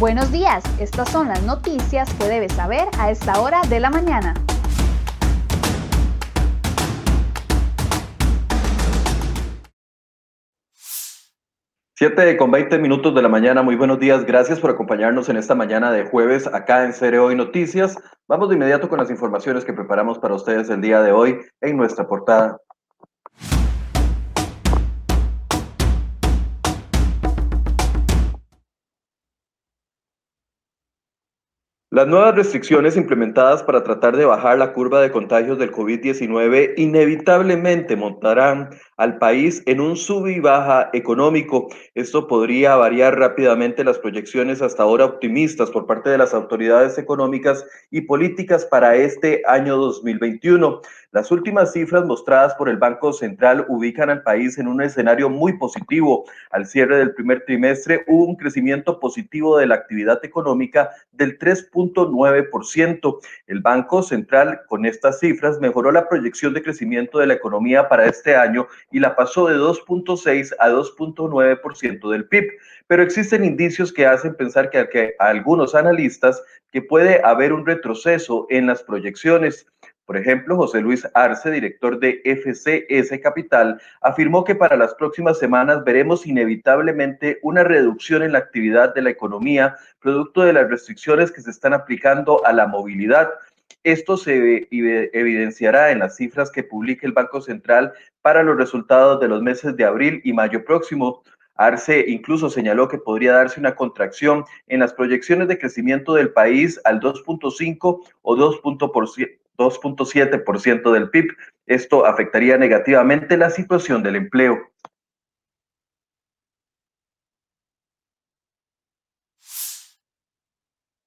Buenos días, estas son las noticias que debes saber a esta hora de la mañana. 7 con 20 minutos de la mañana, muy buenos días, gracias por acompañarnos en esta mañana de jueves acá en Cereo y Noticias. Vamos de inmediato con las informaciones que preparamos para ustedes el día de hoy en nuestra portada. Las nuevas restricciones implementadas para tratar de bajar la curva de contagios del COVID-19 inevitablemente montarán al país en un sub y baja económico. Esto podría variar rápidamente las proyecciones hasta ahora optimistas por parte de las autoridades económicas y políticas para este año 2021. Las últimas cifras mostradas por el Banco Central ubican al país en un escenario muy positivo. Al cierre del primer trimestre hubo un crecimiento positivo de la actividad económica del 3.9%. El Banco Central con estas cifras mejoró la proyección de crecimiento de la economía para este año y la pasó de 2.6 a 2.9% del PIB. Pero existen indicios que hacen pensar que, a algunos analistas que puede haber un retroceso en las proyecciones. Por ejemplo, José Luis Arce, director de FCS Capital, afirmó que para las próximas semanas veremos inevitablemente una reducción en la actividad de la economía, producto de las restricciones que se están aplicando a la movilidad. Esto se evidenciará en las cifras que publique el Banco Central para los resultados de los meses de abril y mayo próximo. Arce incluso señaló que podría darse una contracción en las proyecciones de crecimiento del país al 2.5 o 2.7 2.7% del PIB. Esto afectaría negativamente la situación del empleo.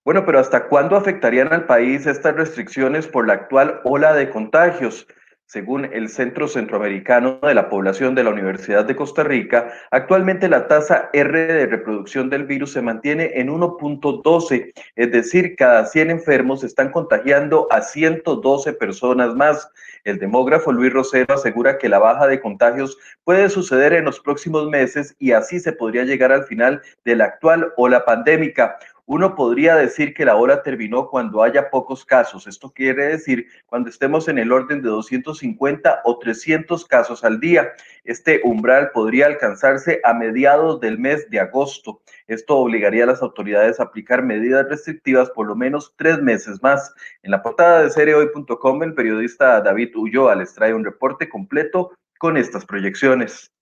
Bueno, pero ¿hasta cuándo afectarían al país estas restricciones por la actual ola de contagios? Según el Centro Centroamericano de la Población de la Universidad de Costa Rica, actualmente la tasa R de reproducción del virus se mantiene en 1.12, es decir, cada 100 enfermos están contagiando a 112 personas más. El demógrafo Luis Rosero asegura que la baja de contagios puede suceder en los próximos meses y así se podría llegar al final de la actual ola pandémica. Uno podría decir que la hora terminó cuando haya pocos casos. Esto quiere decir cuando estemos en el orden de 250 o 300 casos al día. Este umbral podría alcanzarse a mediados del mes de agosto. Esto obligaría a las autoridades a aplicar medidas restrictivas por lo menos tres meses más. En la portada de seriehoy.com, el periodista David Ulloa les trae un reporte completo con estas proyecciones.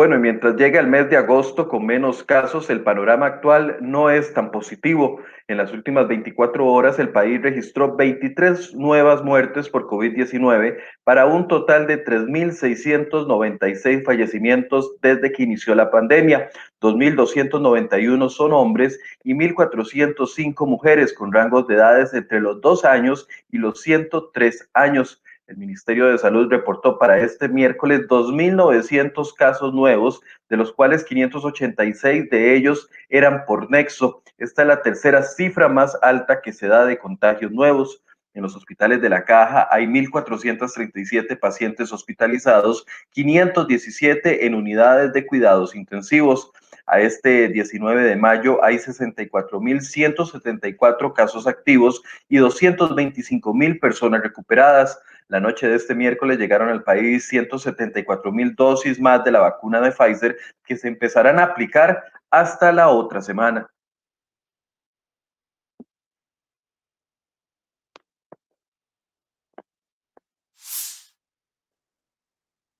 Bueno, y mientras llega el mes de agosto con menos casos, el panorama actual no es tan positivo. En las últimas 24 horas, el país registró 23 nuevas muertes por COVID-19 para un total de 3.696 fallecimientos desde que inició la pandemia. 2.291 son hombres y 1.405 mujeres con rangos de edades entre los 2 años y los 103 años. El Ministerio de Salud reportó para este miércoles 2.900 casos nuevos, de los cuales 586 de ellos eran por nexo. Esta es la tercera cifra más alta que se da de contagios nuevos. En los hospitales de la Caja hay 1.437 pacientes hospitalizados, 517 en unidades de cuidados intensivos. A este 19 de mayo hay 64.174 casos activos y 225.000 personas recuperadas. La noche de este miércoles llegaron al país 174 mil dosis más de la vacuna de Pfizer que se empezarán a aplicar hasta la otra semana.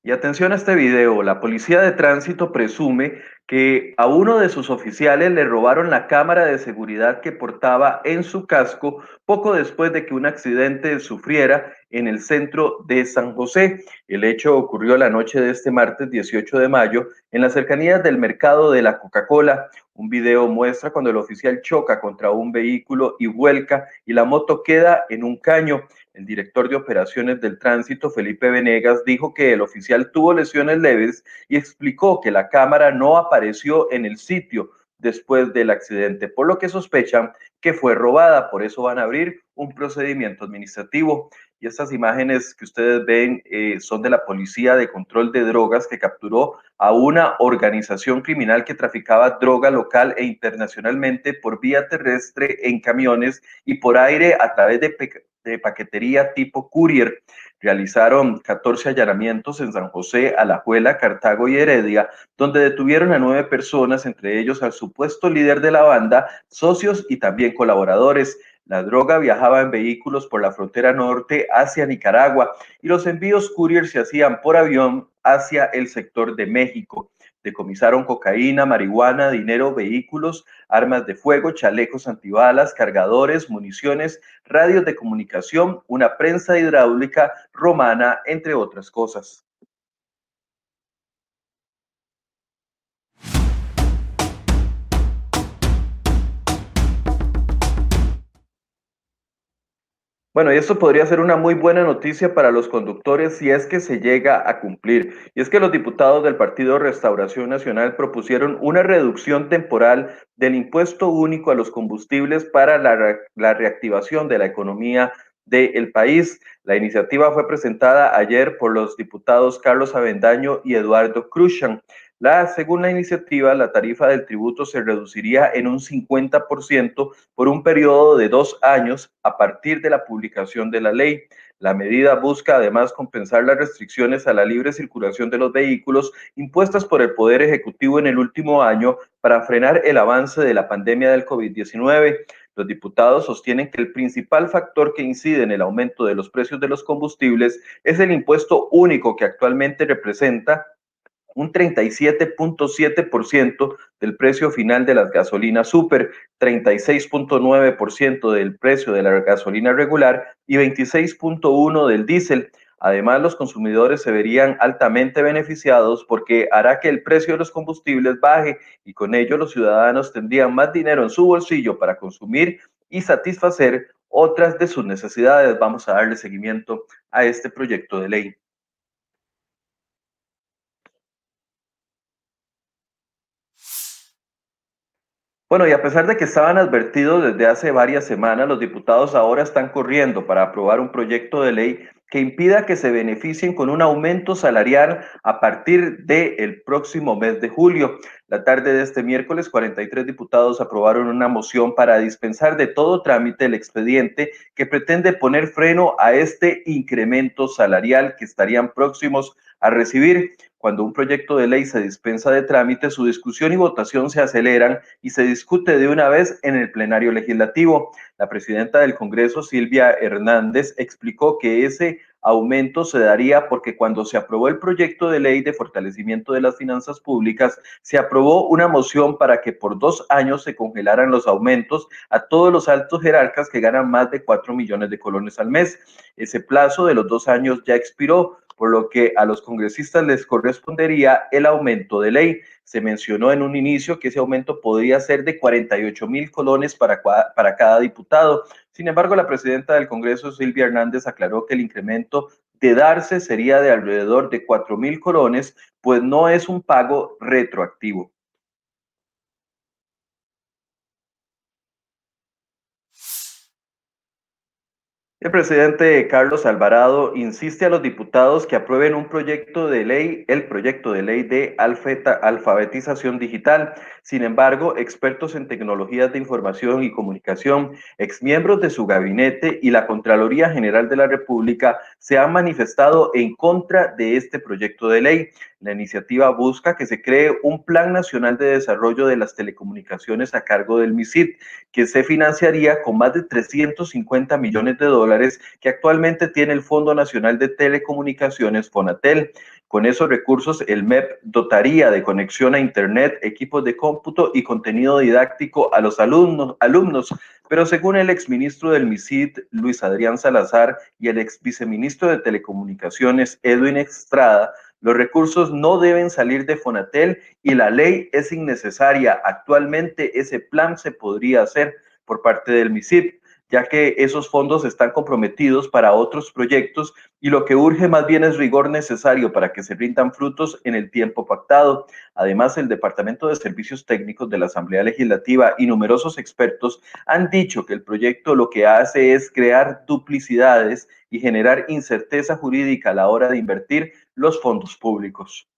Y atención a este video, la policía de tránsito presume que a uno de sus oficiales le robaron la cámara de seguridad que portaba en su casco poco después de que un accidente sufriera en el centro de San José. El hecho ocurrió la noche de este martes 18 de mayo en las cercanías del mercado de la Coca-Cola. Un video muestra cuando el oficial choca contra un vehículo y vuelca y la moto queda en un caño. El director de operaciones del tránsito, Felipe Venegas, dijo que el oficial tuvo lesiones leves y explicó que la cámara no apareció en el sitio después del accidente, por lo que sospechan que fue robada. Por eso van a abrir un procedimiento administrativo. Y estas imágenes que ustedes ven eh, son de la Policía de Control de Drogas que capturó a una organización criminal que traficaba droga local e internacionalmente por vía terrestre en camiones y por aire a través de, de paquetería tipo courier. Realizaron 14 allanamientos en San José, Alajuela, Cartago y Heredia, donde detuvieron a nueve personas, entre ellos al supuesto líder de la banda, socios y también colaboradores. La droga viajaba en vehículos por la frontera norte hacia Nicaragua y los envíos courier se hacían por avión hacia el sector de México. Decomisaron cocaína, marihuana, dinero, vehículos, armas de fuego, chalecos antibalas, cargadores, municiones, radios de comunicación, una prensa hidráulica romana, entre otras cosas. Bueno, y esto podría ser una muy buena noticia para los conductores si es que se llega a cumplir. Y es que los diputados del Partido Restauración Nacional propusieron una reducción temporal del impuesto único a los combustibles para la, reactivación de la economía del país. La iniciativa fue presentada ayer por los diputados Carlos Avendaño y Eduardo Cruzan. La, según la iniciativa, la tarifa del tributo se reduciría en un 50% por un periodo de dos años a partir de la publicación de la ley. La medida busca además compensar las restricciones a la libre circulación de los vehículos impuestas por el Poder Ejecutivo en el último año para frenar el avance de la pandemia del COVID-19. Los diputados sostienen que el principal factor que incide en el aumento de los precios de los combustibles es el impuesto único que actualmente representa un 37.7% del precio final de las gasolinas super, 36.9% del precio de la gasolina regular y 26.1% del diésel. Además, los consumidores se verían altamente beneficiados porque hará que el precio de los combustibles baje y con ello los ciudadanos tendrían más dinero en su bolsillo para consumir y satisfacer otras de sus necesidades. Vamos a darle seguimiento a este proyecto de ley. Bueno, y a pesar de que estaban advertidos desde hace varias semanas, los diputados ahora están corriendo para aprobar un proyecto de ley que impida que se beneficien con un aumento salarial a partir del próximo mes de julio. La tarde de este miércoles, 43 diputados aprobaron una moción para dispensar de todo trámite el expediente que pretende poner freno a este incremento salarial que estarían próximos a recibir. Cuando un proyecto de ley se dispensa de trámite, su discusión y votación se aceleran y se discute de una vez en el plenario legislativo. La presidenta del Congreso, Silvia Hernández, explicó que ese aumento se daría porque cuando se aprobó el proyecto de ley de fortalecimiento de las finanzas públicas, se aprobó una moción para que por dos años se congelaran los aumentos a todos los altos jerarcas que ganan más de cuatro millones de colones al mes. Ese plazo de los dos años ya expiró por lo que a los congresistas les correspondería el aumento de ley. Se mencionó en un inicio que ese aumento podría ser de 48 mil colones para, para cada diputado. Sin embargo, la presidenta del Congreso, Silvia Hernández, aclaró que el incremento de darse sería de alrededor de 4 mil colones, pues no es un pago retroactivo. El presidente Carlos Alvarado insiste a los diputados que aprueben un proyecto de ley, el proyecto de ley de alfabetización digital. Sin embargo, expertos en tecnologías de información y comunicación, exmiembros de su gabinete y la Contraloría General de la República se han manifestado en contra de este proyecto de ley. La iniciativa busca que se cree un Plan Nacional de Desarrollo de las Telecomunicaciones a cargo del MISID, que se financiaría con más de 350 millones de dólares que actualmente tiene el Fondo Nacional de Telecomunicaciones, FONATEL. Con esos recursos, el MEP dotaría de conexión a Internet, equipos de cómputo y contenido didáctico a los alumnos, alumnos. Pero según el exministro del MISID, Luis Adrián Salazar, y el ex viceministro de Telecomunicaciones, Edwin Estrada, los recursos no deben salir de Fonatel y la ley es innecesaria. Actualmente ese plan se podría hacer por parte del MISIP. Ya que esos fondos están comprometidos para otros proyectos y lo que urge más bien es rigor necesario para que se rindan frutos en el tiempo pactado. Además, el Departamento de Servicios Técnicos de la Asamblea Legislativa y numerosos expertos han dicho que el proyecto lo que hace es crear duplicidades y generar incerteza jurídica a la hora de invertir los fondos públicos.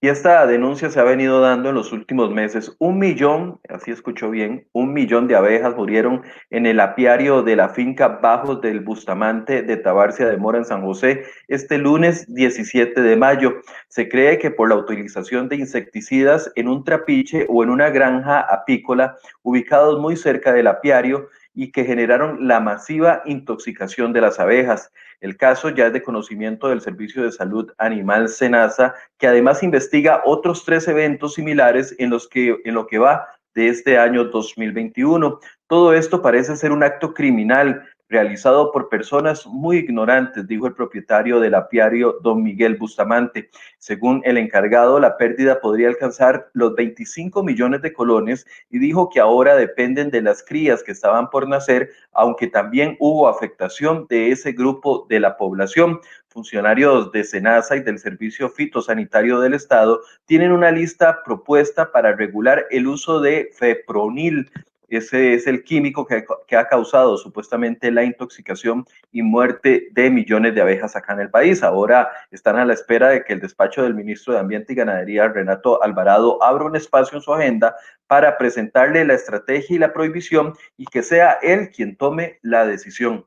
Y esta denuncia se ha venido dando en los últimos meses. Un millón, así escuchó bien, un millón de abejas murieron en el apiario de la finca Bajos del Bustamante de Tabarcia de Mora en San José este lunes 17 de mayo. Se cree que por la utilización de insecticidas en un trapiche o en una granja apícola ubicados muy cerca del apiario, y que generaron la masiva intoxicación de las abejas. El caso ya es de conocimiento del Servicio de Salud Animal SENASA, que además investiga otros tres eventos similares en los que en lo que va de este año 2021. Todo esto parece ser un acto criminal realizado por personas muy ignorantes, dijo el propietario del apiario, don Miguel Bustamante. Según el encargado, la pérdida podría alcanzar los 25 millones de colones y dijo que ahora dependen de las crías que estaban por nacer, aunque también hubo afectación de ese grupo de la población funcionarios de SENASA y del Servicio Fitosanitario del Estado tienen una lista propuesta para regular el uso de fepronil, ese es el químico que, ha causado supuestamente la intoxicación y muerte de millones de abejas acá en el país. Ahora están a la espera de que el despacho del ministro de Ambiente y Ganadería, Renato Alvarado, abra un espacio en su agenda para presentarle la estrategia y la prohibición y que sea él quien tome la decisión.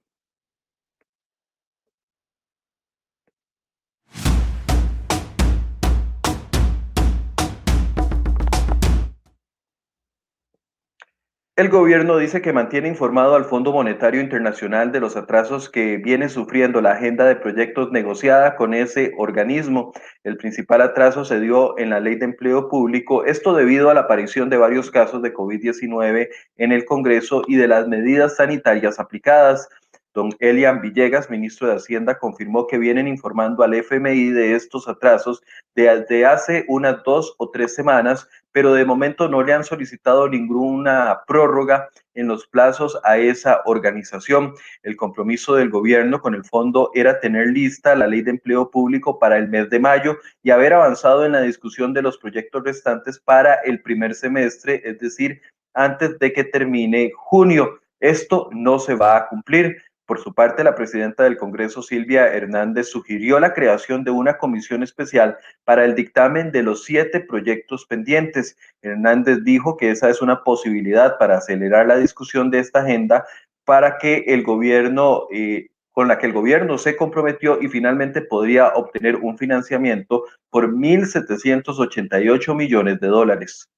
El gobierno dice que mantiene informado al Fondo Monetario Internacional de los atrasos que viene sufriendo la agenda de proyectos negociada con ese organismo. El principal atraso se dio en la ley de empleo público, esto debido a la aparición de varios casos de COVID-19 en el Congreso y de las medidas sanitarias aplicadas. Don Elian Villegas, ministro de Hacienda, confirmó que vienen informando al FMI de estos atrasos desde hace unas dos o tres semanas, pero de momento no le han solicitado ninguna prórroga en los plazos a esa organización. El compromiso del gobierno con el fondo era tener lista la ley de empleo público para el mes de mayo y haber avanzado en la discusión de los proyectos restantes para el primer semestre, es decir, antes de que termine junio. Esto no se va a cumplir. Por su parte, la presidenta del Congreso, Silvia Hernández, sugirió la creación de una comisión especial para el dictamen de los siete proyectos pendientes. Hernández dijo que esa es una posibilidad para acelerar la discusión de esta agenda para que el gobierno eh, con la que el gobierno se comprometió y finalmente podría obtener un financiamiento por 1.788 millones de dólares.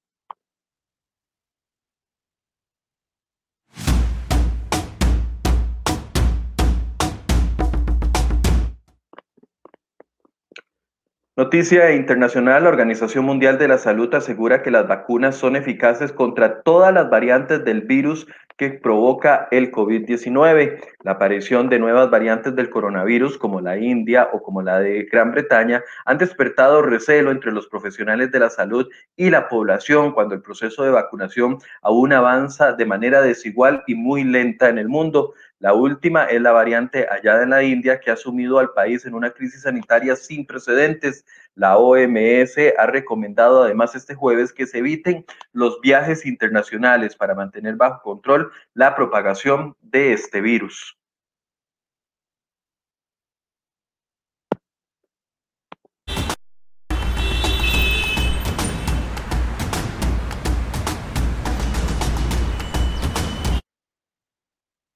Noticia internacional, la Organización Mundial de la Salud asegura que las vacunas son eficaces contra todas las variantes del virus que provoca el COVID-19. La aparición de nuevas variantes del coronavirus, como la India o como la de Gran Bretaña, han despertado recelo entre los profesionales de la salud y la población cuando el proceso de vacunación aún avanza de manera desigual y muy lenta en el mundo. La última es la variante allá en la India que ha sumido al país en una crisis sanitaria sin precedentes. La OMS ha recomendado además este jueves que se eviten los viajes internacionales para mantener bajo control la propagación de este virus.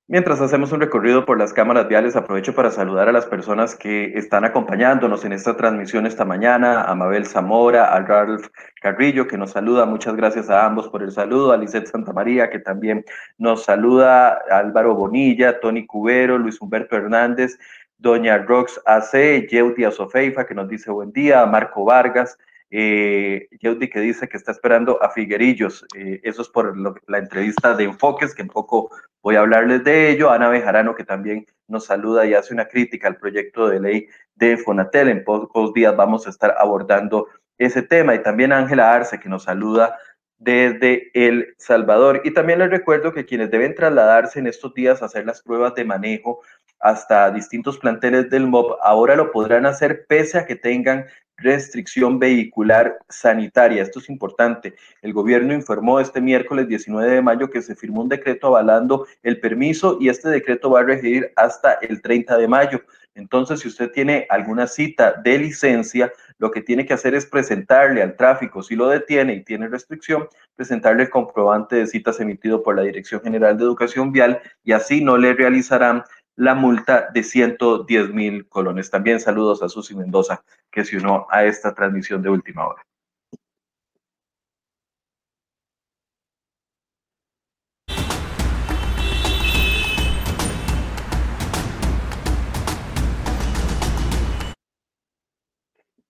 Mientras hacemos un recorrido por las cámaras viales, aprovecho para saludar a las personas que están acompañándonos en esta transmisión esta mañana, a Mabel Zamora, a Ralph Carrillo, que nos saluda, muchas gracias a ambos por el saludo, a Lisette Santamaría, que también nos saluda, a Álvaro Bonilla, Tony Cubero, Luis Humberto Hernández, Doña Rox AC, Yeudia Sofeifa, que nos dice buen día, Marco Vargas, eh, que dice que está esperando a Figuerillos. Eh, eso es por la entrevista de Enfoques, que en poco voy a hablarles de ello. Ana Bejarano, que también nos saluda y hace una crítica al proyecto de ley de Fonatel. En pocos días vamos a estar abordando ese tema. Y también Ángela Arce, que nos saluda desde El Salvador. Y también les recuerdo que quienes deben trasladarse en estos días a hacer las pruebas de manejo hasta distintos planteles del MOB, ahora lo podrán hacer pese a que tengan restricción vehicular sanitaria. Esto es importante. El gobierno informó este miércoles 19 de mayo que se firmó un decreto avalando el permiso y este decreto va a regir hasta el 30 de mayo. Entonces, si usted tiene alguna cita de licencia, lo que tiene que hacer es presentarle al tráfico, si lo detiene y tiene restricción, presentarle el comprobante de citas emitido por la Dirección General de Educación Vial y así no le realizarán la multa de 110 mil colones. También saludos a Susi Mendoza, que se unió a esta transmisión de última hora.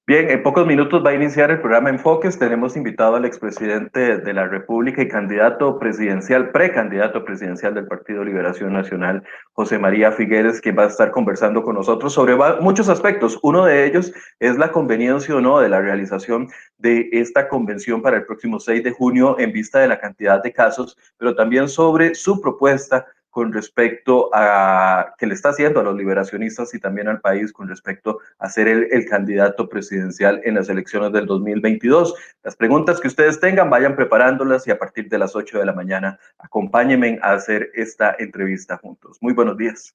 Bien, en pocos minutos va a iniciar el programa Enfoques. Tenemos invitado al expresidente de la República y candidato presidencial, precandidato presidencial del Partido Liberación Nacional, José María Figueres, quien va a estar conversando con nosotros sobre muchos aspectos. Uno de ellos es la conveniencia o no de la realización de esta convención para el próximo 6 de junio en vista de la cantidad de casos, pero también sobre su propuesta con respecto a que le está haciendo a los liberacionistas y también al país con respecto a ser el, el, candidato presidencial en las elecciones del 2022. Las preguntas que ustedes tengan, vayan preparándolas y a partir de las 8 de la mañana acompáñenme a hacer esta entrevista juntos. Muy buenos días.